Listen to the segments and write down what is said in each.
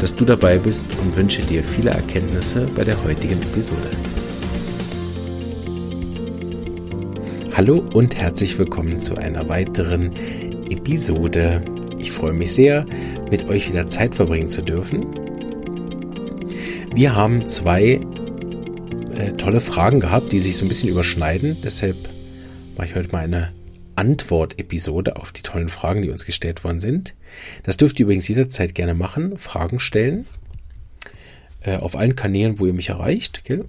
dass du dabei bist und wünsche dir viele Erkenntnisse bei der heutigen Episode. Hallo und herzlich willkommen zu einer weiteren Episode. Ich freue mich sehr, mit euch wieder Zeit verbringen zu dürfen. Wir haben zwei äh, tolle Fragen gehabt, die sich so ein bisschen überschneiden. Deshalb mache ich heute mal eine Antwort-Episode auf die tollen Fragen, die uns gestellt worden sind. Das dürft ihr übrigens jederzeit gerne machen, Fragen stellen. Äh, auf allen Kanälen, wo ihr mich erreicht. Gell?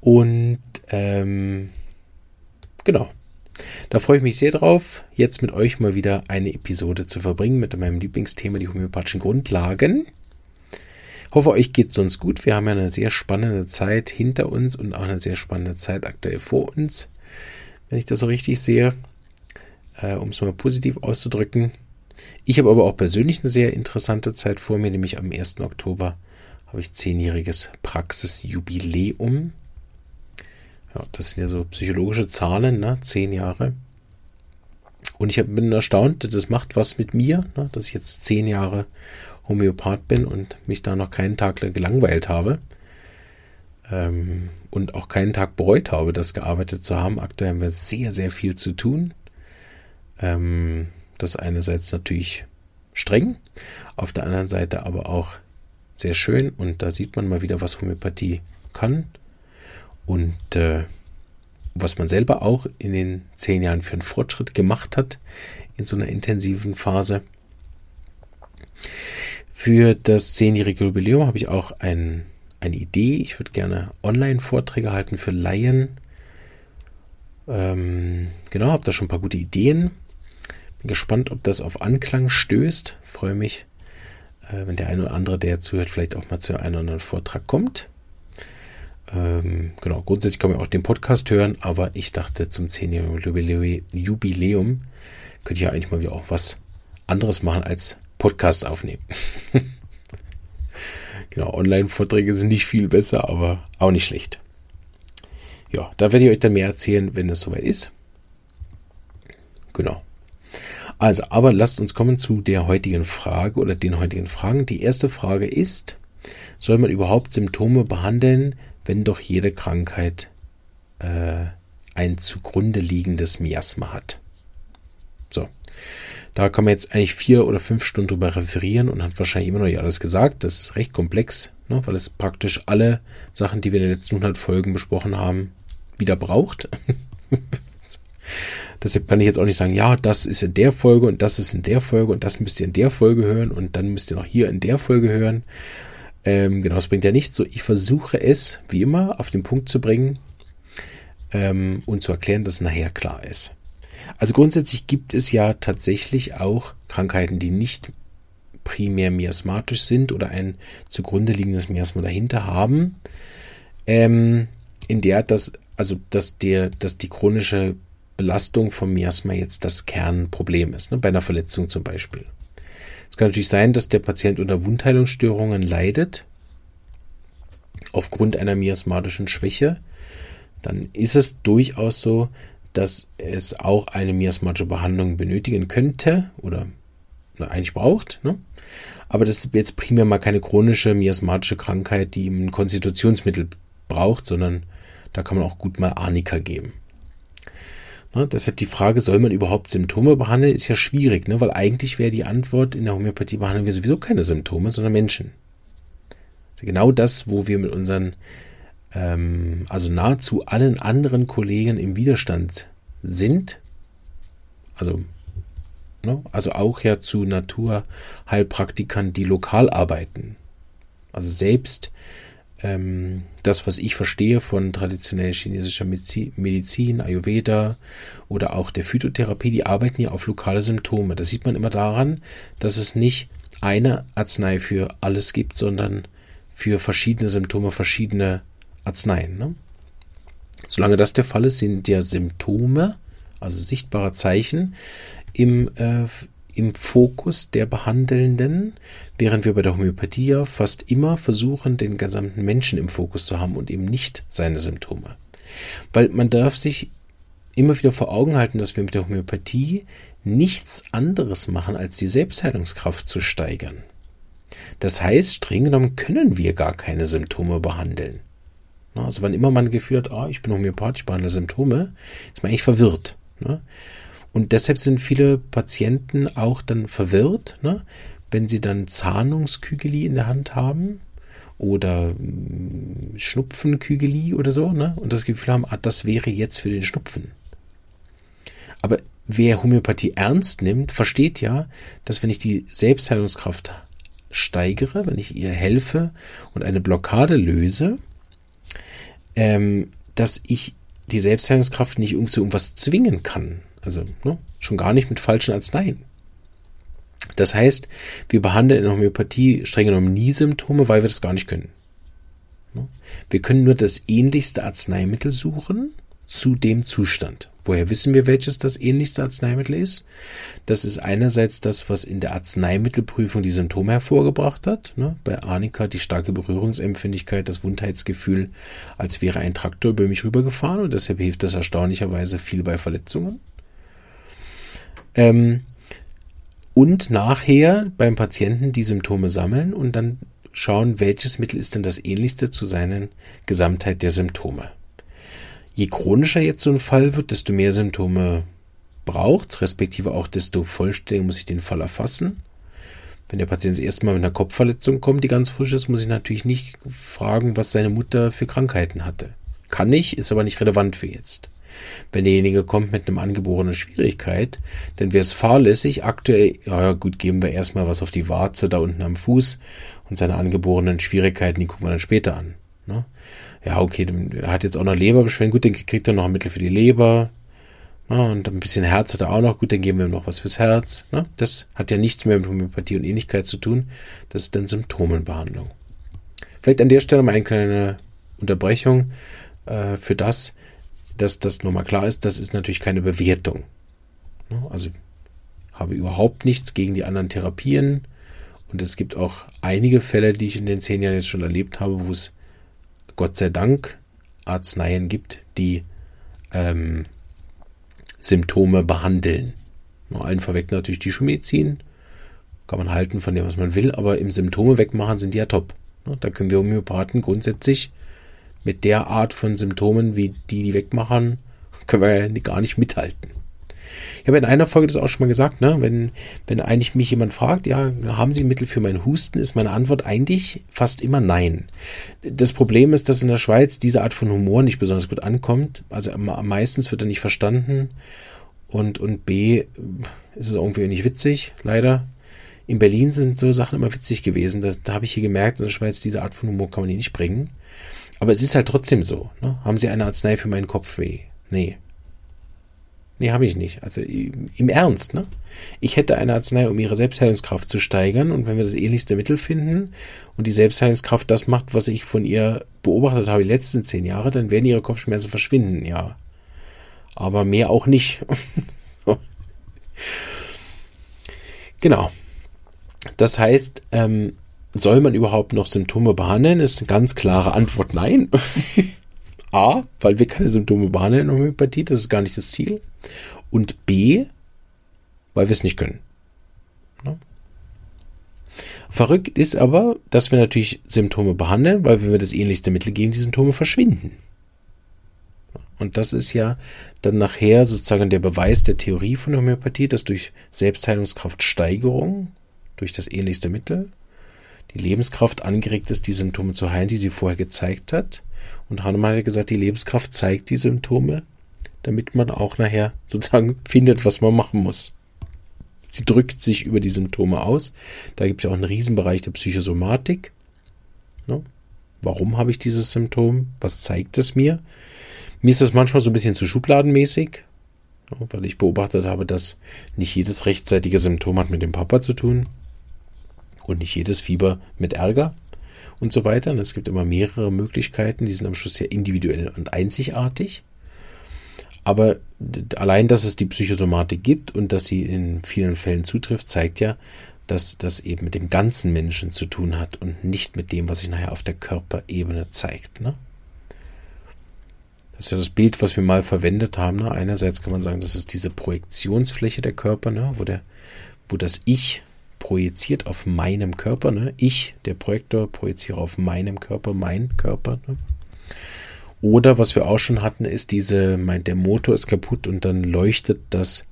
Und ähm, genau. Da freue ich mich sehr drauf, jetzt mit euch mal wieder eine Episode zu verbringen mit meinem Lieblingsthema, die homöopathischen Grundlagen. Hoffe, euch geht es sonst gut. Wir haben ja eine sehr spannende Zeit hinter uns und auch eine sehr spannende Zeit aktuell vor uns wenn ich das so richtig sehe, äh, um es mal positiv auszudrücken. Ich habe aber auch persönlich eine sehr interessante Zeit vor mir, nämlich am 1. Oktober habe ich zehnjähriges Praxisjubiläum. Ja, das sind ja so psychologische Zahlen, ne? Zehn Jahre. Und ich bin erstaunt, das macht was mit mir, ne? dass ich jetzt zehn Jahre Homöopath bin und mich da noch keinen Tag gelangweilt habe. Ähm, und auch keinen Tag bereut habe, das gearbeitet zu haben. Aktuell haben wir sehr, sehr viel zu tun. Ähm, das einerseits natürlich streng, auf der anderen Seite aber auch sehr schön und da sieht man mal wieder, was Homöopathie kann und äh, was man selber auch in den zehn Jahren für einen Fortschritt gemacht hat in so einer intensiven Phase. Für das zehnjährige Jubiläum habe ich auch ein eine Idee. Ich würde gerne Online-Vorträge halten für Laien. Ähm, genau, habe da schon ein paar gute Ideen. Bin gespannt, ob das auf Anklang stößt. Freue mich, äh, wenn der eine oder andere, der zuhört, vielleicht auch mal zu einem oder anderen Vortrag kommt. Ähm, genau, grundsätzlich kann man auch den Podcast hören, aber ich dachte, zum 10-jährigen Jubiläum könnte ich ja eigentlich mal wieder auch was anderes machen als Podcast aufnehmen. Genau, Online-Vorträge sind nicht viel besser, aber auch nicht schlecht. Ja, da werde ich euch dann mehr erzählen, wenn es soweit ist. Genau. Also, aber lasst uns kommen zu der heutigen Frage oder den heutigen Fragen. Die erste Frage ist, soll man überhaupt Symptome behandeln, wenn doch jede Krankheit äh, ein zugrunde liegendes Miasma hat? So. Da kann man jetzt eigentlich vier oder fünf Stunden drüber referieren und hat wahrscheinlich immer noch nicht alles gesagt. Das ist recht komplex, ne, weil es praktisch alle Sachen, die wir in den letzten 100 Folgen besprochen haben, wieder braucht. Deshalb kann ich jetzt auch nicht sagen, ja, das ist in der Folge und das ist in der Folge und das müsst ihr in der Folge hören und dann müsst ihr noch hier in der Folge hören. Ähm, genau, das bringt ja nichts. So, ich versuche es, wie immer, auf den Punkt zu bringen ähm, und zu erklären, dass es nachher klar ist. Also grundsätzlich gibt es ja tatsächlich auch Krankheiten, die nicht primär miasmatisch sind oder ein zugrunde liegendes Miasma dahinter haben, ähm, in der das, also dass der, dass die chronische Belastung vom Miasma jetzt das Kernproblem ist, ne, bei einer Verletzung zum Beispiel. Es kann natürlich sein, dass der Patient unter Wundheilungsstörungen leidet, aufgrund einer miasmatischen Schwäche. Dann ist es durchaus so, dass es auch eine miasmatische Behandlung benötigen könnte oder eigentlich braucht. Ne? Aber das ist jetzt primär mal keine chronische miasmatische Krankheit, die ein Konstitutionsmittel braucht, sondern da kann man auch gut mal Arnika geben. Ne? Deshalb die Frage, soll man überhaupt Symptome behandeln, ist ja schwierig, ne? weil eigentlich wäre die Antwort, in der Homöopathie behandeln wir sowieso keine Symptome, sondern Menschen. Also genau das, wo wir mit unseren ähm, also nahezu allen anderen Kollegen im Widerstand sind, also, ne, also auch ja zu Naturheilpraktikern, die lokal arbeiten. Also selbst ähm, das, was ich verstehe von traditionell chinesischer Medizin, Ayurveda oder auch der Phytotherapie, die arbeiten ja auf lokale Symptome. Das sieht man immer daran, dass es nicht eine Arznei für alles gibt, sondern für verschiedene Symptome verschiedene Arzneien. Ne? Solange das der Fall ist, sind ja Symptome, also sichtbare Zeichen, im, äh, im Fokus der Behandelnden, während wir bei der Homöopathie ja fast immer versuchen, den gesamten Menschen im Fokus zu haben und eben nicht seine Symptome. Weil man darf sich immer wieder vor Augen halten, dass wir mit der Homöopathie nichts anderes machen, als die Selbstheilungskraft zu steigern. Das heißt, streng genommen können wir gar keine Symptome behandeln. Also wann immer man Gefühl hat, oh, ich bin Homöopath, ich behandle Symptome, ist man eigentlich verwirrt. Ne? Und deshalb sind viele Patienten auch dann verwirrt, ne? wenn sie dann Zahnungskügeli in der Hand haben oder hm, Schnupfenkügeli oder so, ne? und das Gefühl haben, ah, das wäre jetzt für den Schnupfen. Aber wer Homöopathie ernst nimmt, versteht ja, dass wenn ich die Selbstheilungskraft steigere, wenn ich ihr helfe und eine Blockade löse, ähm, dass ich die Selbstheilungskraft nicht zu irgendwas zwingen kann. Also ne, schon gar nicht mit falschen Arzneien. Das heißt, wir behandeln in Homöopathie streng genommen nie Symptome, weil wir das gar nicht können. Ne? Wir können nur das ähnlichste Arzneimittel suchen zu dem Zustand. Woher wissen wir, welches das ähnlichste Arzneimittel ist? Das ist einerseits das, was in der Arzneimittelprüfung die Symptome hervorgebracht hat. Ne? Bei Arnika die starke Berührungsempfindlichkeit, das Wundheitsgefühl, als wäre ein Traktor über mich rübergefahren und deshalb hilft das erstaunlicherweise viel bei Verletzungen. Ähm, und nachher beim Patienten die Symptome sammeln und dann schauen, welches Mittel ist denn das ähnlichste zu seinen Gesamtheit der Symptome. Je chronischer jetzt so ein Fall wird, desto mehr Symptome braucht es, respektive auch desto vollständiger muss ich den Fall erfassen. Wenn der Patient das erste Mal mit einer Kopfverletzung kommt, die ganz frisch ist, muss ich natürlich nicht fragen, was seine Mutter für Krankheiten hatte. Kann ich, ist aber nicht relevant für jetzt. Wenn derjenige kommt mit einem angeborenen Schwierigkeit, dann wäre es fahrlässig, aktuell, ja gut, geben wir erstmal was auf die Warze da unten am Fuß und seine angeborenen Schwierigkeiten, die gucken wir dann später an. Ne? Ja, okay, er hat jetzt auch noch Leberbeschwerden, gut, dann kriegt er noch ein Mittel für die Leber. Ne, und ein bisschen Herz hat er auch noch, gut, dann geben wir ihm noch was fürs Herz. Ne? Das hat ja nichts mehr mit Homöopathie und Ähnlichkeit zu tun. Das ist dann Symptomenbehandlung. Vielleicht an der Stelle mal eine kleine Unterbrechung äh, für das, dass das nochmal klar ist, das ist natürlich keine Bewertung. Ne? Also habe überhaupt nichts gegen die anderen Therapien. Und es gibt auch einige Fälle, die ich in den zehn Jahren jetzt schon erlebt habe, wo es Gott sei Dank Arzneien gibt, die ähm, Symptome behandeln. Nur allen vorweg natürlich die Schulmedizin. Kann man halten von dem, was man will, aber im Symptome wegmachen sind die ja top. Da können wir Homöopathen grundsätzlich mit der Art von Symptomen, wie die die wegmachen, können wir gar nicht mithalten. Ich habe in einer Folge das auch schon mal gesagt, ne? wenn, wenn eigentlich mich jemand fragt, ja, haben Sie Mittel für meinen Husten, ist meine Antwort eigentlich fast immer nein. Das Problem ist, dass in der Schweiz diese Art von Humor nicht besonders gut ankommt. Also meistens wird er nicht verstanden und, und B ist es irgendwie nicht witzig, leider. In Berlin sind so Sachen immer witzig gewesen. Da, da habe ich hier gemerkt, in der Schweiz, diese Art von Humor kann man hier nicht bringen. Aber es ist halt trotzdem so. Ne? Haben Sie eine Arznei für meinen Kopfweh? Nee. Nee, habe ich nicht. Also im Ernst, ne? Ich hätte eine Arznei, um ihre Selbstheilungskraft zu steigern. Und wenn wir das ähnlichste Mittel finden und die Selbstheilungskraft das macht, was ich von ihr beobachtet habe die letzten zehn Jahre, dann werden ihre Kopfschmerzen verschwinden, ja. Aber mehr auch nicht. genau. Das heißt, ähm, soll man überhaupt noch Symptome behandeln? Ist eine ganz klare Antwort nein. A, weil wir keine Symptome behandeln in Homöopathie, das ist gar nicht das Ziel. Und B, weil wir es nicht können. Ne? Verrückt ist aber, dass wir natürlich Symptome behandeln, weil wenn wir das ähnlichste Mittel geben, die Symptome verschwinden. Und das ist ja dann nachher sozusagen der Beweis der Theorie von Homöopathie, dass durch Selbstheilungskraftsteigerung, durch das ähnlichste Mittel, die Lebenskraft angeregt ist, die Symptome zu heilen, die sie vorher gezeigt hat. Und Hahnemann hat gesagt, die Lebenskraft zeigt die Symptome, damit man auch nachher sozusagen findet, was man machen muss. Sie drückt sich über die Symptome aus. Da gibt es ja auch einen Riesenbereich der Psychosomatik. Ja. Warum habe ich dieses Symptom? Was zeigt es mir? Mir ist das manchmal so ein bisschen zu schubladenmäßig, ja, weil ich beobachtet habe, dass nicht jedes rechtzeitige Symptom hat mit dem Papa zu tun und nicht jedes Fieber mit Ärger. Und so weiter. Und es gibt immer mehrere Möglichkeiten, die sind am Schluss sehr individuell und einzigartig. Aber allein, dass es die Psychosomatik gibt und dass sie in vielen Fällen zutrifft, zeigt ja, dass das eben mit dem ganzen Menschen zu tun hat und nicht mit dem, was sich nachher auf der Körperebene zeigt. Ne? Das ist ja das Bild, was wir mal verwendet haben. Ne? Einerseits kann man sagen, das ist diese Projektionsfläche der Körper, ne? wo, der, wo das Ich projiziert auf meinem Körper. Ne? Ich, der Projektor, projiziere auf meinem Körper, mein Körper. Ne? Oder was wir auch schon hatten, ist diese, meint der Motor ist kaputt und dann leuchtet das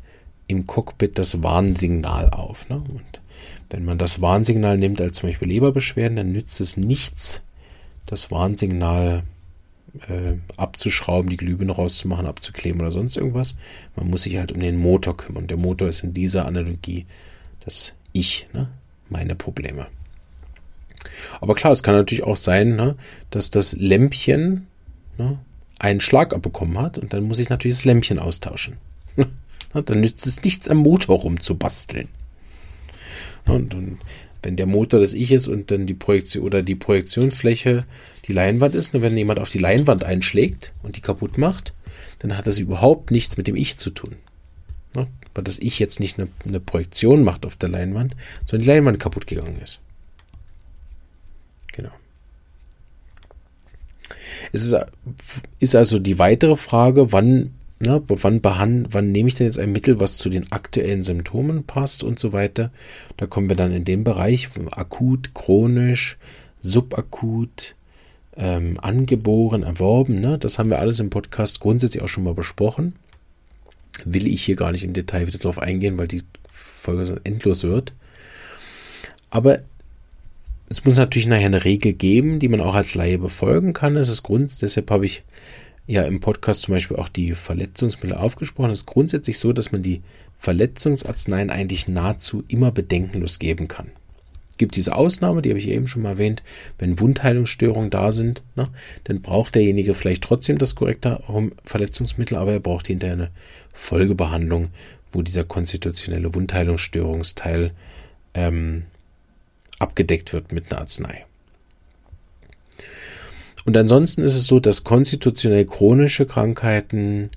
im Cockpit das Warnsignal auf. Ne? Und wenn man das Warnsignal nimmt als zum Beispiel Leberbeschwerden, dann nützt es nichts, das Warnsignal äh, abzuschrauben, die Glühbirne rauszumachen, abzukleben oder sonst irgendwas. Man muss sich halt um den Motor kümmern. Der Motor ist in dieser Analogie das Ich, ne? meine Probleme. Aber klar, es kann natürlich auch sein, ne, dass das Lämpchen ne, einen Schlag abbekommen hat und dann muss ich natürlich das Lämpchen austauschen. dann nützt es nichts am Motor rumzubasteln. Und, und wenn der Motor das Ich ist und dann die Projektion oder die Projektionsfläche die Leinwand ist, nur wenn jemand auf die Leinwand einschlägt und die kaputt macht, dann hat das überhaupt nichts mit dem Ich zu tun. Ne? Weil das Ich jetzt nicht eine, eine Projektion macht auf der Leinwand, sondern die Leinwand kaputt gegangen ist. Genau. Es ist, ist also die weitere Frage, wann, ne, wann, behand, wann nehme ich denn jetzt ein Mittel, was zu den aktuellen Symptomen passt und so weiter. Da kommen wir dann in den Bereich akut, chronisch, subakut, ähm, angeboren, erworben. Ne? Das haben wir alles im Podcast grundsätzlich auch schon mal besprochen. Will ich hier gar nicht im Detail wieder drauf eingehen, weil die Folge endlos wird. Aber es muss natürlich nachher eine Regel geben, die man auch als Laie befolgen kann. Das ist Grund, deshalb habe ich ja im Podcast zum Beispiel auch die Verletzungsmittel aufgesprochen. Es ist grundsätzlich so, dass man die Verletzungsarzneien eigentlich nahezu immer bedenkenlos geben kann. Es gibt diese Ausnahme, die habe ich eben schon mal erwähnt, wenn Wundheilungsstörungen da sind, ne, dann braucht derjenige vielleicht trotzdem das korrekte Verletzungsmittel, aber er braucht hinterher eine Folgebehandlung, wo dieser konstitutionelle Wundheilungsstörungsteil ähm, abgedeckt wird mit einer Arznei. Und ansonsten ist es so, dass konstitutionell chronische Krankheiten,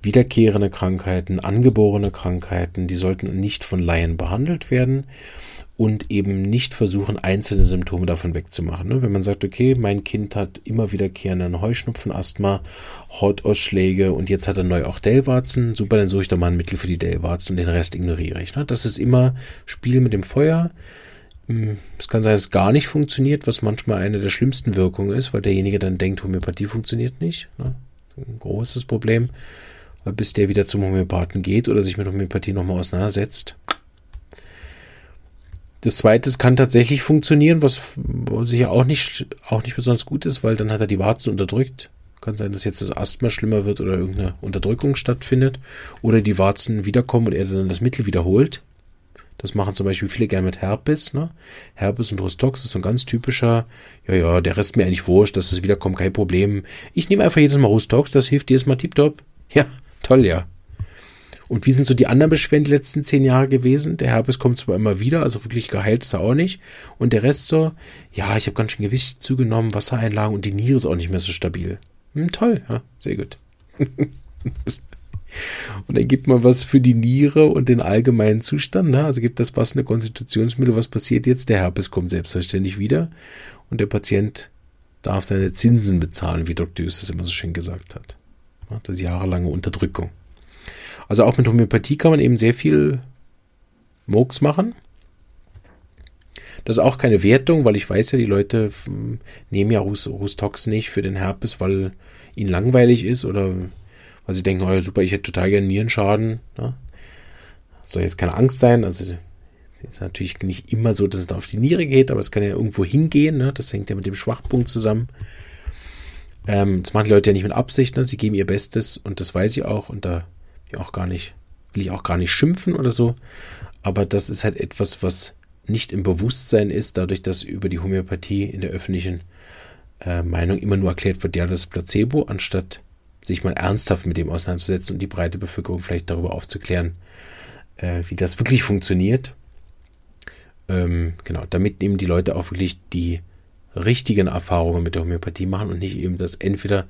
wiederkehrende Krankheiten, angeborene Krankheiten, die sollten nicht von Laien behandelt werden und eben nicht versuchen, einzelne Symptome davon wegzumachen. Ne? Wenn man sagt, okay, mein Kind hat immer wiederkehrenden Heuschnupfen, Asthma, Hautausschläge und jetzt hat er neu auch Dellwarzen, super, dann suche ich doch mal ein Mittel für die Dellwarzen und den Rest ignoriere ich. Ne? Das ist immer Spiel mit dem Feuer. Hm, es kann sein, dass es gar nicht funktioniert, was manchmal eine der schlimmsten Wirkungen ist, weil derjenige dann denkt, Homöopathie funktioniert nicht. Ne? Ein großes Problem, bis der wieder zum Homöopathen geht oder sich mit Homöopathie nochmal auseinandersetzt. Das zweite, kann tatsächlich funktionieren, was sicher auch nicht, auch nicht besonders gut ist, weil dann hat er die Warzen unterdrückt. Kann sein, dass jetzt das Asthma schlimmer wird oder irgendeine Unterdrückung stattfindet oder die Warzen wiederkommen und er dann das Mittel wiederholt. Das machen zum Beispiel viele gerne mit Herpes. Ne? Herpes und Rustox ist so ein ganz typischer, ja, ja, der Rest mir eigentlich wurscht, dass es wiederkommt, kein Problem. Ich nehme einfach jedes Mal Rustox, das hilft jedes Mal tiptop. Ja, toll, ja. Und wie sind so die anderen Beschwerden die letzten zehn Jahre gewesen? Der Herpes kommt zwar immer wieder, also wirklich geheilt ist er auch nicht. Und der Rest so, ja, ich habe ganz schön Gewicht zugenommen, Wassereinlagen und die Niere ist auch nicht mehr so stabil. Hm, toll, ja, sehr gut. Und dann gibt man was für die Niere und den allgemeinen Zustand. Ne? Also gibt das passende Konstitutionsmittel. Was passiert jetzt? Der Herpes kommt selbstverständlich wieder und der Patient darf seine Zinsen bezahlen, wie Dr. Das immer so schön gesagt hat. Das ist jahrelange Unterdrückung. Also auch mit Homöopathie kann man eben sehr viel Murks machen. Das ist auch keine Wertung, weil ich weiß ja, die Leute nehmen ja Rustox nicht für den Herpes, weil ihnen langweilig ist oder weil sie denken, oh ja, super, ich hätte total gerne Nierenschaden. Ne? Soll jetzt keine Angst sein. Also ist natürlich nicht immer so, dass es auf die Niere geht, aber es kann ja irgendwo hingehen. Ne? Das hängt ja mit dem Schwachpunkt zusammen. Ähm, das machen die Leute ja nicht mit Absicht. Ne? Sie geben ihr Bestes und das weiß ich auch. Und da ich auch gar nicht, will ich auch gar nicht schimpfen oder so. Aber das ist halt etwas, was nicht im Bewusstsein ist, dadurch, dass über die Homöopathie in der öffentlichen äh, Meinung immer nur erklärt wird, ja, das Placebo, anstatt sich mal ernsthaft mit dem auseinanderzusetzen und die breite Bevölkerung vielleicht darüber aufzuklären, äh, wie das wirklich funktioniert. Ähm, genau, damit eben die Leute auch wirklich die richtigen Erfahrungen mit der Homöopathie machen und nicht eben das entweder,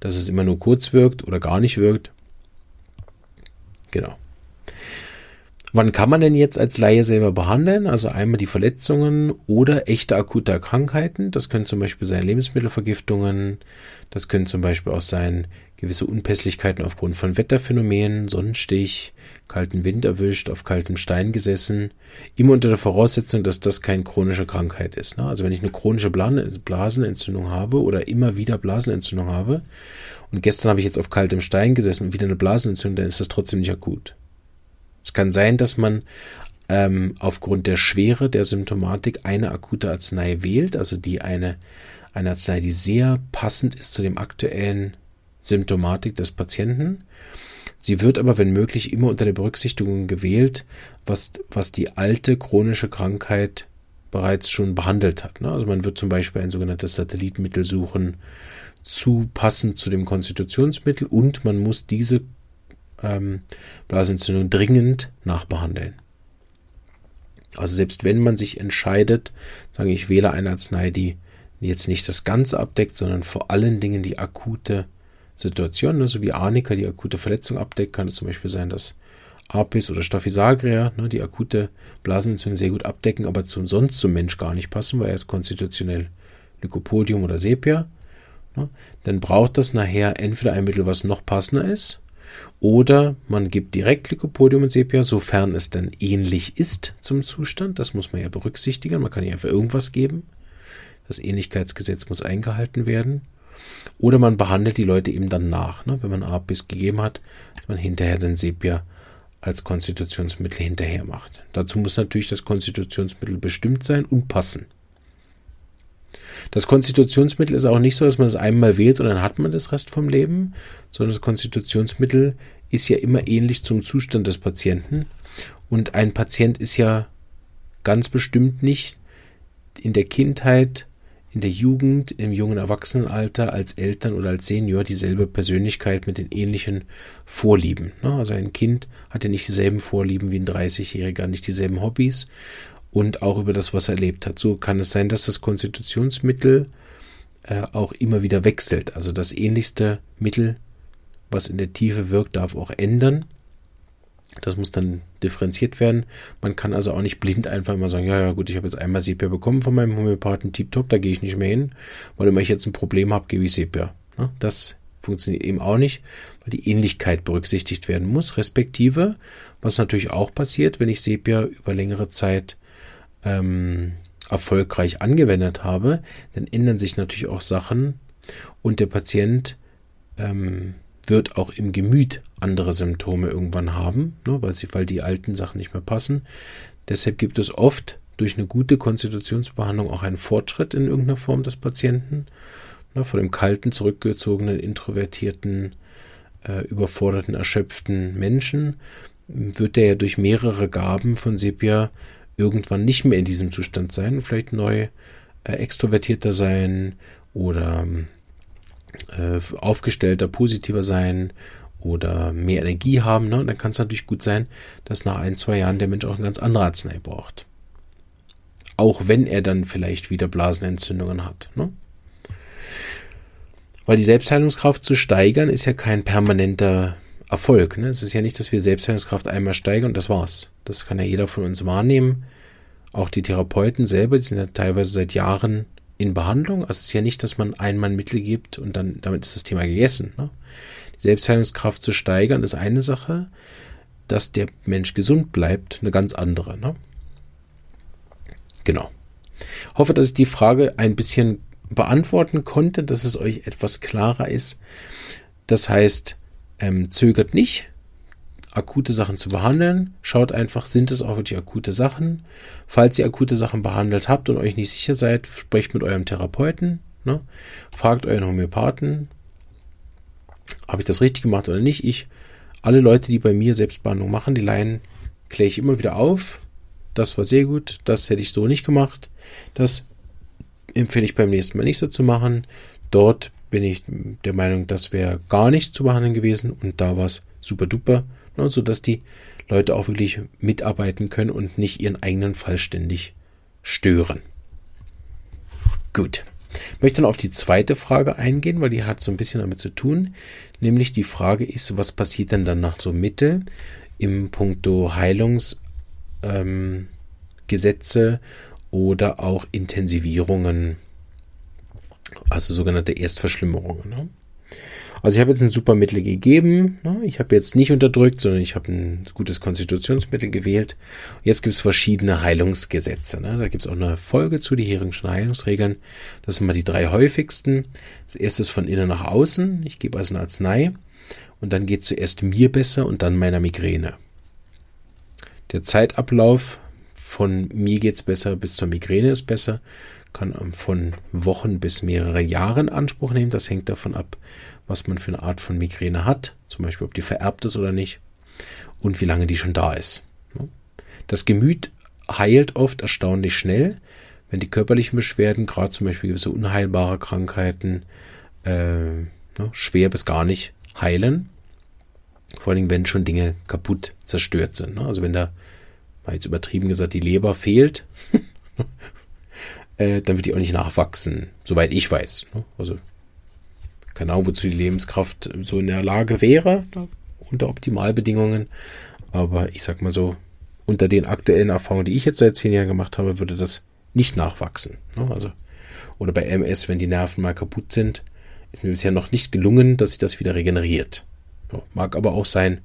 dass es immer nur kurz wirkt oder gar nicht wirkt. Genau. Wann kann man denn jetzt als Laie selber behandeln? Also einmal die Verletzungen oder echte akute Krankheiten. Das können zum Beispiel sein Lebensmittelvergiftungen. Das können zum Beispiel auch sein gewisse Unpässlichkeiten aufgrund von Wetterphänomenen, Sonnenstich, kalten Wind erwischt, auf kaltem Stein gesessen. Immer unter der Voraussetzung, dass das keine chronische Krankheit ist. Ne? Also wenn ich eine chronische Blasenentzündung habe oder immer wieder Blasenentzündung habe und gestern habe ich jetzt auf kaltem Stein gesessen und wieder eine Blasenentzündung, dann ist das trotzdem nicht akut. Es kann sein, dass man ähm, aufgrund der Schwere der Symptomatik eine akute Arznei wählt, also die eine, eine Arznei, die sehr passend ist zu dem aktuellen Symptomatik des Patienten. Sie wird aber, wenn möglich, immer unter der Berücksichtigung gewählt, was, was die alte chronische Krankheit bereits schon behandelt hat. Ne? Also man wird zum Beispiel ein sogenanntes Satellitmittel suchen, zu passend zu dem Konstitutionsmittel und man muss diese ähm, Blasenentzündung dringend nachbehandeln. Also selbst wenn man sich entscheidet, sage ich, wähle eine Arznei, die jetzt nicht das Ganze abdeckt, sondern vor allen Dingen die akute Situation, ne, so wie Arnika die akute Verletzung abdeckt, kann es zum Beispiel sein, dass Apis oder Staphysagria, ne, die akute Blasenentzündung sehr gut abdecken, aber zum sonst zum Mensch gar nicht passen, weil er ist konstitutionell Lycopodium oder Sepia. Ne, dann braucht das nachher entweder ein Mittel, was noch passender ist, oder man gibt direkt Lycopodium und Sepia, sofern es dann ähnlich ist zum Zustand. Das muss man ja berücksichtigen. Man kann nicht einfach irgendwas geben. Das Ähnlichkeitsgesetz muss eingehalten werden. Oder man behandelt die Leute eben dann nach. Ne? Wenn man A bis gegeben hat, dass man hinterher dann Sepia als Konstitutionsmittel hinterher macht. Dazu muss natürlich das Konstitutionsmittel bestimmt sein und passen. Das Konstitutionsmittel ist auch nicht so, dass man es einmal wählt und dann hat man das Rest vom Leben, sondern das Konstitutionsmittel ist ja immer ähnlich zum Zustand des Patienten. Und ein Patient ist ja ganz bestimmt nicht in der Kindheit, in der Jugend, im jungen Erwachsenenalter, als Eltern oder als Senior dieselbe Persönlichkeit mit den ähnlichen Vorlieben. Ne? Also ein Kind hat ja nicht dieselben Vorlieben wie ein 30-Jähriger, nicht dieselben Hobbys und auch über das, was er erlebt hat. So kann es sein, dass das Konstitutionsmittel äh, auch immer wieder wechselt. Also das ähnlichste Mittel, was in der Tiefe wirkt, darf auch ändern. Das muss dann differenziert werden. Man kann also auch nicht blind einfach immer sagen, ja, ja, gut, ich habe jetzt einmal Sepia bekommen von meinem Homöopathen, tiptop, da gehe ich nicht mehr hin, weil immer ich jetzt ein Problem habe, gebe ich Sepia. Ne? Das funktioniert eben auch nicht, weil die Ähnlichkeit berücksichtigt werden muss, respektive, was natürlich auch passiert, wenn ich Sepia über längere Zeit ähm, erfolgreich angewendet habe, dann ändern sich natürlich auch Sachen und der Patient ähm, wird auch im Gemüt andere Symptome irgendwann haben, ne, weil, sie, weil die alten Sachen nicht mehr passen. Deshalb gibt es oft durch eine gute Konstitutionsbehandlung auch einen Fortschritt in irgendeiner Form des Patienten. Ne, von dem kalten, zurückgezogenen, introvertierten, äh, überforderten, erschöpften Menschen wird der ja durch mehrere Gaben von Sepia irgendwann nicht mehr in diesem Zustand sein vielleicht neu äh, extrovertierter sein oder äh, aufgestellter, positiver sein oder mehr Energie haben. Ne? Und dann kann es natürlich gut sein, dass nach ein, zwei Jahren der Mensch auch eine ganz andere Arznei braucht. Auch wenn er dann vielleicht wieder Blasenentzündungen hat. Ne? Weil die Selbstheilungskraft zu steigern ist ja kein permanenter Erfolg. Ne? Es ist ja nicht, dass wir Selbstheilungskraft einmal steigern und das war's. Das kann ja jeder von uns wahrnehmen. Auch die Therapeuten selber, die sind ja teilweise seit Jahren in Behandlung. Also es ist ja nicht, dass man einmal Mittel gibt und dann damit ist das Thema gegessen. Ne? Die Selbstheilungskraft zu steigern ist eine Sache, dass der Mensch gesund bleibt, eine ganz andere. Ne? Genau. Hoffe, dass ich die Frage ein bisschen beantworten konnte, dass es euch etwas klarer ist. Das heißt, ähm, zögert nicht, akute Sachen zu behandeln. Schaut einfach, sind es auch wirklich akute Sachen. Falls ihr akute Sachen behandelt habt und euch nicht sicher seid, sprecht mit eurem Therapeuten. Ne? Fragt euren Homöopathen, habe ich das richtig gemacht oder nicht. Ich, alle Leute, die bei mir Selbstbehandlung machen, die Laien kläre ich immer wieder auf. Das war sehr gut, das hätte ich so nicht gemacht. Das empfehle ich beim nächsten Mal nicht so zu machen. Dort bin ich der Meinung, das wäre gar nicht zu behandeln gewesen und da war es super duper, ne, sodass die Leute auch wirklich mitarbeiten können und nicht ihren eigenen Fall ständig stören. Gut. Ich möchte dann auf die zweite Frage eingehen, weil die hat so ein bisschen damit zu tun. Nämlich die Frage ist, was passiert denn dann nach so Mitte im Punkto Heilungsgesetze ähm, oder auch Intensivierungen, also sogenannte Erstverschlimmerungen. Ne? Also ich habe jetzt ein super Mittel gegeben. Ne? Ich habe jetzt nicht unterdrückt, sondern ich habe ein gutes Konstitutionsmittel gewählt. Jetzt gibt es verschiedene Heilungsgesetze. Ne? Da gibt es auch eine Folge zu, die Heringschen Heilungsregeln. Das sind mal die drei häufigsten. Das erste ist von innen nach außen. Ich gebe also eine Arznei. Und dann geht zuerst mir besser und dann meiner Migräne. Der Zeitablauf von mir geht's besser bis zur Migräne ist besser kann von Wochen bis mehrere Jahre in Anspruch nehmen. Das hängt davon ab, was man für eine Art von Migräne hat, zum Beispiel ob die vererbt ist oder nicht und wie lange die schon da ist. Das Gemüt heilt oft erstaunlich schnell, wenn die körperlichen Beschwerden, gerade zum Beispiel gewisse unheilbare Krankheiten, äh, schwer bis gar nicht heilen. Vor allem, wenn schon Dinge kaputt zerstört sind. Ne? Also wenn da, mal jetzt übertrieben gesagt, die Leber fehlt, äh, dann wird die auch nicht nachwachsen, soweit ich weiß. Ne? Also keine Ahnung, wozu die Lebenskraft so in der Lage wäre, unter Optimalbedingungen. Aber ich sag mal so, unter den aktuellen Erfahrungen, die ich jetzt seit zehn Jahren gemacht habe, würde das nicht nachwachsen. Ne? Also, oder bei MS, wenn die Nerven mal kaputt sind, ist mir bisher noch nicht gelungen, dass sich das wieder regeneriert. Mag aber auch sein,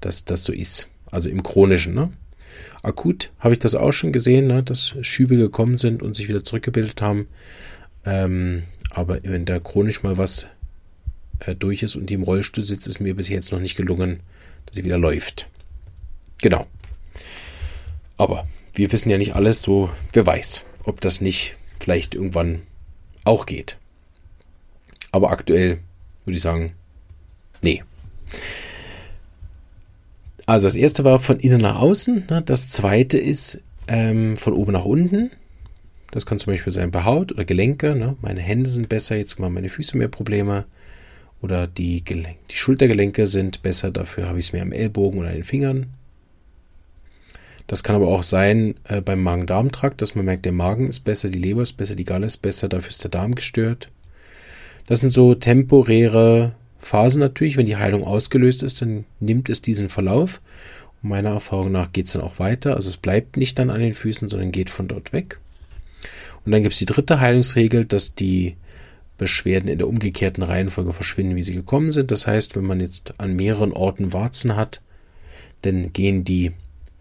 dass das so ist. Also im chronischen. Ne? Akut habe ich das auch schon gesehen, ne? dass Schübe gekommen sind und sich wieder zurückgebildet haben. Ähm, aber wenn da chronisch mal was äh, durch ist und die im Rollstuhl sitzt, ist mir bis jetzt noch nicht gelungen, dass sie wieder läuft. Genau. Aber wir wissen ja nicht alles, so wer weiß, ob das nicht vielleicht irgendwann auch geht. Aber aktuell würde ich sagen, nee. Also das erste war von innen nach außen. Ne? Das zweite ist ähm, von oben nach unten. Das kann zum Beispiel sein bei Haut oder Gelenke. Ne? Meine Hände sind besser, jetzt haben meine Füße mehr Probleme. Oder die, Gelen die Schultergelenke sind besser, dafür habe ich es mehr am Ellbogen oder den Fingern. Das kann aber auch sein äh, beim Magen-Darm-Trakt, dass man merkt, der Magen ist besser, die Leber ist besser, die Galle ist besser, dafür ist der Darm gestört. Das sind so temporäre Phasen natürlich. Wenn die Heilung ausgelöst ist, dann nimmt es diesen Verlauf. Und meiner Erfahrung nach geht es dann auch weiter. Also es bleibt nicht dann an den Füßen, sondern geht von dort weg. Und dann gibt es die dritte Heilungsregel, dass die Beschwerden in der umgekehrten Reihenfolge verschwinden, wie sie gekommen sind. Das heißt, wenn man jetzt an mehreren Orten Warzen hat, dann gehen die,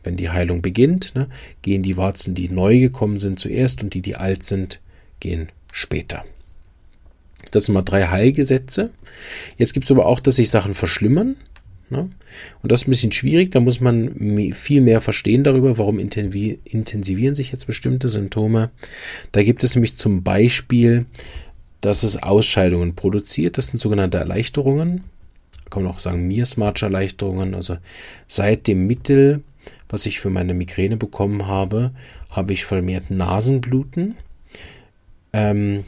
wenn die Heilung beginnt, ne, gehen die Warzen, die neu gekommen sind, zuerst und die, die alt sind, gehen später. Das sind mal drei Heilgesetze. Jetzt gibt es aber auch, dass sich Sachen verschlimmern. Ne? Und das ist ein bisschen schwierig, da muss man viel mehr verstehen darüber, warum intensivieren sich jetzt bestimmte Symptome. Da gibt es nämlich zum Beispiel, dass es Ausscheidungen produziert, das sind sogenannte Erleichterungen. Kann man auch sagen Miasmatsch-Erleichterungen. Also seit dem Mittel, was ich für meine Migräne bekommen habe, habe ich vermehrt Nasenbluten. Ähm,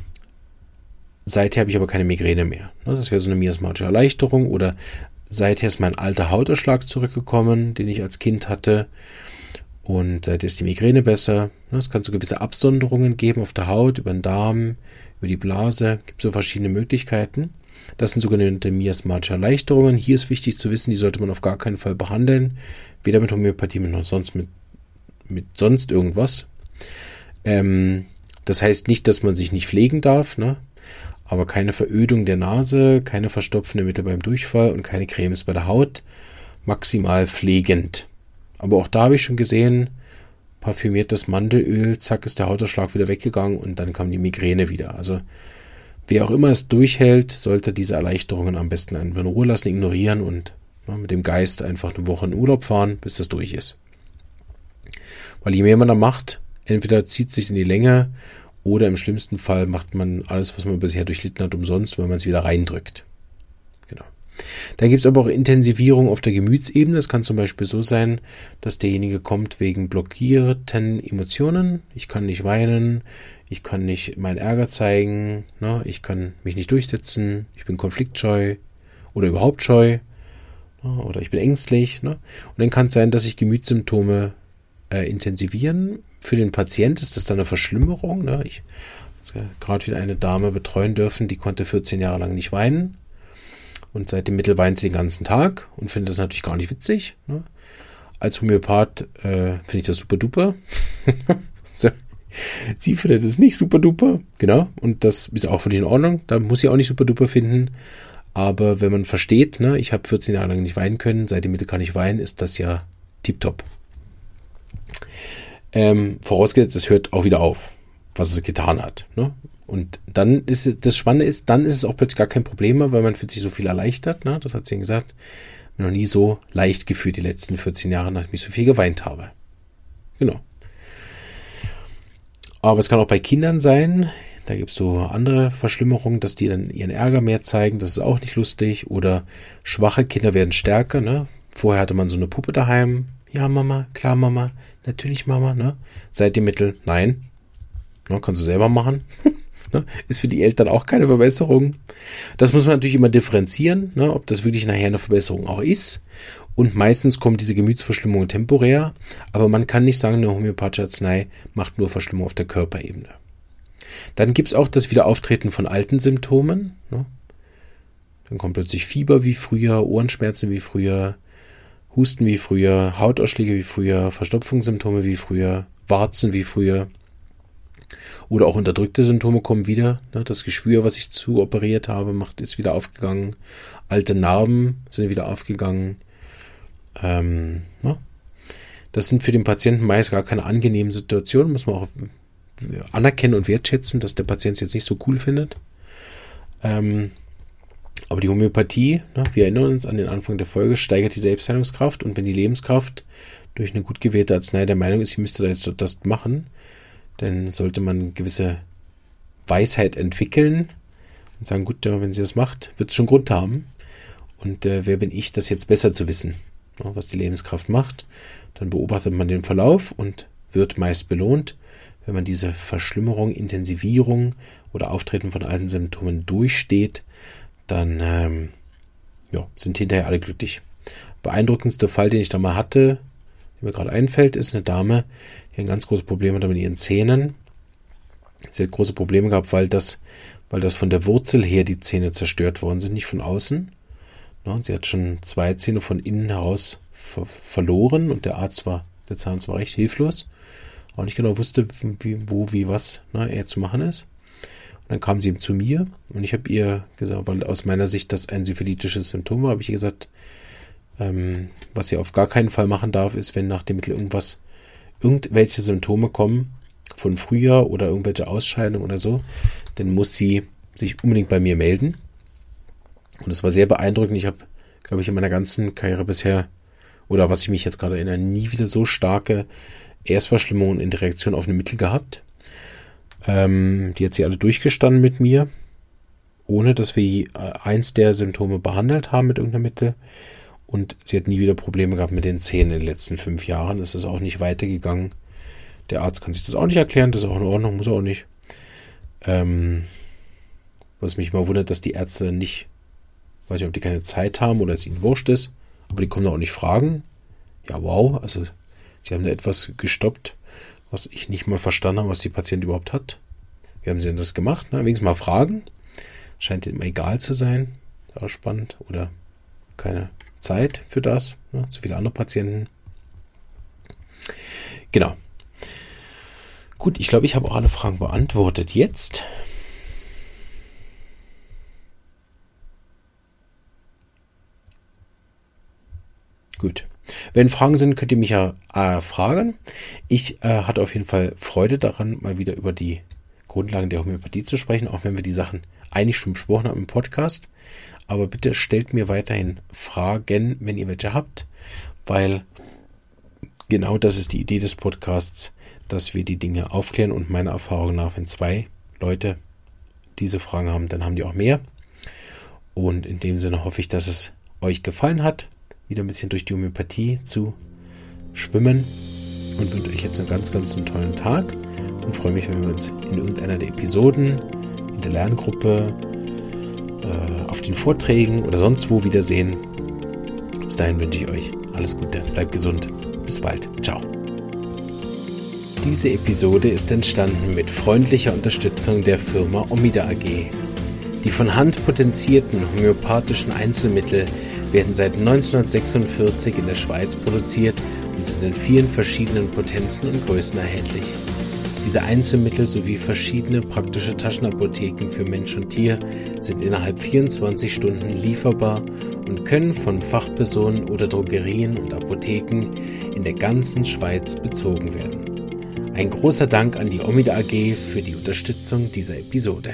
seither habe ich aber keine Migräne mehr. Ne? Das wäre so eine miasmatische Erleichterung oder Seither ist mein alter Hauterschlag zurückgekommen, den ich als Kind hatte. Und seither ist die Migräne besser. Es kann so gewisse Absonderungen geben auf der Haut, über den Darm, über die Blase. Es gibt so verschiedene Möglichkeiten. Das sind sogenannte miasmatische Erleichterungen. Hier ist wichtig zu wissen, die sollte man auf gar keinen Fall behandeln. Weder mit Homöopathie noch sonst mit, mit sonst irgendwas. Ähm, das heißt nicht, dass man sich nicht pflegen darf. Ne? Aber keine Verödung der Nase, keine verstopfende Mittel beim Durchfall und keine Cremes bei der Haut. Maximal pflegend. Aber auch da habe ich schon gesehen, parfümiertes Mandelöl, zack ist der Hauterschlag wieder weggegangen und dann kam die Migräne wieder. Also wer auch immer es durchhält, sollte diese Erleichterungen am besten in Ruhe lassen, ignorieren und ja, mit dem Geist einfach eine Woche in Urlaub fahren, bis das durch ist. Weil je mehr man da macht, entweder zieht es sich in die Länge oder im schlimmsten Fall macht man alles, was man bisher durchlitten hat, umsonst, weil man es wieder reindrückt. Genau. Dann gibt es aber auch Intensivierung auf der Gemütsebene. Das kann zum Beispiel so sein, dass derjenige kommt wegen blockierten Emotionen. Ich kann nicht weinen, ich kann nicht meinen Ärger zeigen, ne? ich kann mich nicht durchsetzen, ich bin konfliktscheu oder überhaupt scheu ne? oder ich bin ängstlich. Ne? Und dann kann es sein, dass sich Gemütssymptome äh, intensivieren für den Patient ist das dann eine Verschlimmerung. Ne? Ich gerade wieder eine Dame betreuen dürfen, die konnte 14 Jahre lang nicht weinen. Und seit dem Mittel weint sie den ganzen Tag und findet das natürlich gar nicht witzig. Ne? Als Homöopath äh, finde ich das super duper. sie findet es nicht super duper, genau. Und das ist auch völlig in Ordnung. Da muss sie auch nicht super duper finden. Aber wenn man versteht, ne, ich habe 14 Jahre lang nicht weinen können, seit dem Mittel kann ich weinen, ist das ja tiptop. Ähm, vorausgesetzt, es hört auch wieder auf, was es getan hat. Ne? Und dann ist das Spannende ist, dann ist es auch plötzlich gar kein Problem mehr, weil man fühlt sich so viel erleichtert. Ne? Das hat sie gesagt. Noch nie so leicht gefühlt die letzten 14 Jahre, nachdem ich so viel geweint habe. Genau. Aber es kann auch bei Kindern sein. Da gibt es so andere Verschlimmerungen, dass die dann ihren Ärger mehr zeigen. Das ist auch nicht lustig. Oder schwache Kinder werden stärker. Ne? Vorher hatte man so eine Puppe daheim. Ja, Mama, klar, Mama, natürlich, Mama. Ne? Seit dem Mittel, nein. Ne, kannst du selber machen. ne? Ist für die Eltern auch keine Verbesserung. Das muss man natürlich immer differenzieren, ne? ob das wirklich nachher eine Verbesserung auch ist. Und meistens kommt diese Gemütsverschlimmung temporär, aber man kann nicht sagen, eine homöopathische Arznei macht nur Verschlimmung auf der Körperebene. Dann gibt es auch das Wiederauftreten von alten Symptomen. Ne? Dann kommt plötzlich Fieber wie früher, Ohrenschmerzen wie früher, Husten wie früher, Hautausschläge wie früher, Verstopfungssymptome wie früher, Warzen wie früher. Oder auch unterdrückte Symptome kommen wieder. Ne? Das Geschwür, was ich zu operiert habe, macht, ist wieder aufgegangen. Alte Narben sind wieder aufgegangen. Ähm, ne? Das sind für den Patienten meist gar keine angenehmen Situationen. Muss man auch anerkennen und wertschätzen, dass der Patient es jetzt nicht so cool findet. Ähm, aber die Homöopathie, ne, wir erinnern uns an den Anfang der Folge, steigert die Selbstheilungskraft und wenn die Lebenskraft durch eine gut gewählte Arznei der Meinung ist, sie müsste da jetzt das machen, dann sollte man gewisse Weisheit entwickeln und sagen, gut, wenn sie das macht, wird es schon Grund haben. Und äh, wer bin ich, das jetzt besser zu wissen, ne, was die Lebenskraft macht? Dann beobachtet man den Verlauf und wird meist belohnt wenn man diese Verschlimmerung, Intensivierung oder Auftreten von alten Symptomen durchsteht, dann ähm, ja, sind hinterher alle glücklich. Beeindruckendster Fall, den ich da mal hatte, der mir gerade einfällt, ist eine Dame, die ein ganz großes Problem hatte mit ihren Zähnen. Sie hat große Probleme gehabt, weil das, weil das von der Wurzel her die Zähne zerstört worden sind, nicht von außen. Und sie hat schon zwei Zähne von innen heraus ver verloren und der Arzt war, der Zahnarzt war recht hilflos auch nicht genau wusste, wie, wo, wie, was ne, er zu machen ist. Dann kam sie eben zu mir und ich habe ihr gesagt, weil aus meiner Sicht das ein syphilitisches Symptom war, habe ich ihr gesagt, ähm, was sie auf gar keinen Fall machen darf, ist, wenn nach dem Mittel irgendwas, irgendwelche Symptome kommen von früher oder irgendwelche Ausscheidungen oder so, dann muss sie sich unbedingt bei mir melden. Und es war sehr beeindruckend. Ich habe, glaube ich, in meiner ganzen Karriere bisher, oder was ich mich jetzt gerade erinnere, nie wieder so starke Erstverschlimmungen in der Reaktion auf ein Mittel gehabt. Ähm, die hat sie alle durchgestanden mit mir, ohne dass wir eins der Symptome behandelt haben mit irgendeinem Mittel. Und sie hat nie wieder Probleme gehabt mit den Zähnen in den letzten fünf Jahren. Es ist auch nicht weitergegangen. Der Arzt kann sich das auch nicht erklären, das ist auch in Ordnung, muss er auch nicht. Ähm, was mich mal wundert, dass die Ärzte nicht, weiß nicht, ob die keine Zeit haben oder es ihnen wurscht ist, aber die kommen auch nicht fragen. Ja, wow, also Sie haben da etwas gestoppt, was ich nicht mal verstanden habe, was die Patient überhaupt hat. Wie haben Sie denn das gemacht? Ne? Wenigstens mal fragen. Scheint immer egal zu sein. Ist auch spannend. Oder keine Zeit für das. Ne? Zu viele andere Patienten. Genau. Gut, ich glaube, ich habe auch alle Fragen beantwortet. Jetzt Gut. Wenn Fragen sind, könnt ihr mich ja äh, fragen. Ich äh, hatte auf jeden Fall Freude daran, mal wieder über die Grundlagen der Homöopathie zu sprechen, auch wenn wir die Sachen eigentlich schon besprochen haben im Podcast. Aber bitte stellt mir weiterhin Fragen, wenn ihr welche habt, weil genau das ist die Idee des Podcasts, dass wir die Dinge aufklären und meiner Erfahrung nach, wenn zwei Leute diese Fragen haben, dann haben die auch mehr. Und in dem Sinne hoffe ich, dass es euch gefallen hat wieder ein bisschen durch die Homöopathie zu schwimmen und wünsche euch jetzt einen ganz, ganz einen tollen Tag und freue mich, wenn wir uns in irgendeiner der Episoden, in der Lerngruppe, äh, auf den Vorträgen oder sonst wo wiedersehen. Bis dahin wünsche ich euch alles Gute, bleibt gesund, bis bald, ciao. Diese Episode ist entstanden mit freundlicher Unterstützung der Firma Omida AG. Die von Hand potenzierten homöopathischen Einzelmittel werden seit 1946 in der Schweiz produziert und sind in vielen verschiedenen Potenzen und Größen erhältlich. Diese Einzelmittel sowie verschiedene praktische Taschenapotheken für Mensch und Tier sind innerhalb 24 Stunden lieferbar und können von Fachpersonen oder Drogerien und Apotheken in der ganzen Schweiz bezogen werden. Ein großer Dank an die Omida AG für die Unterstützung dieser Episode.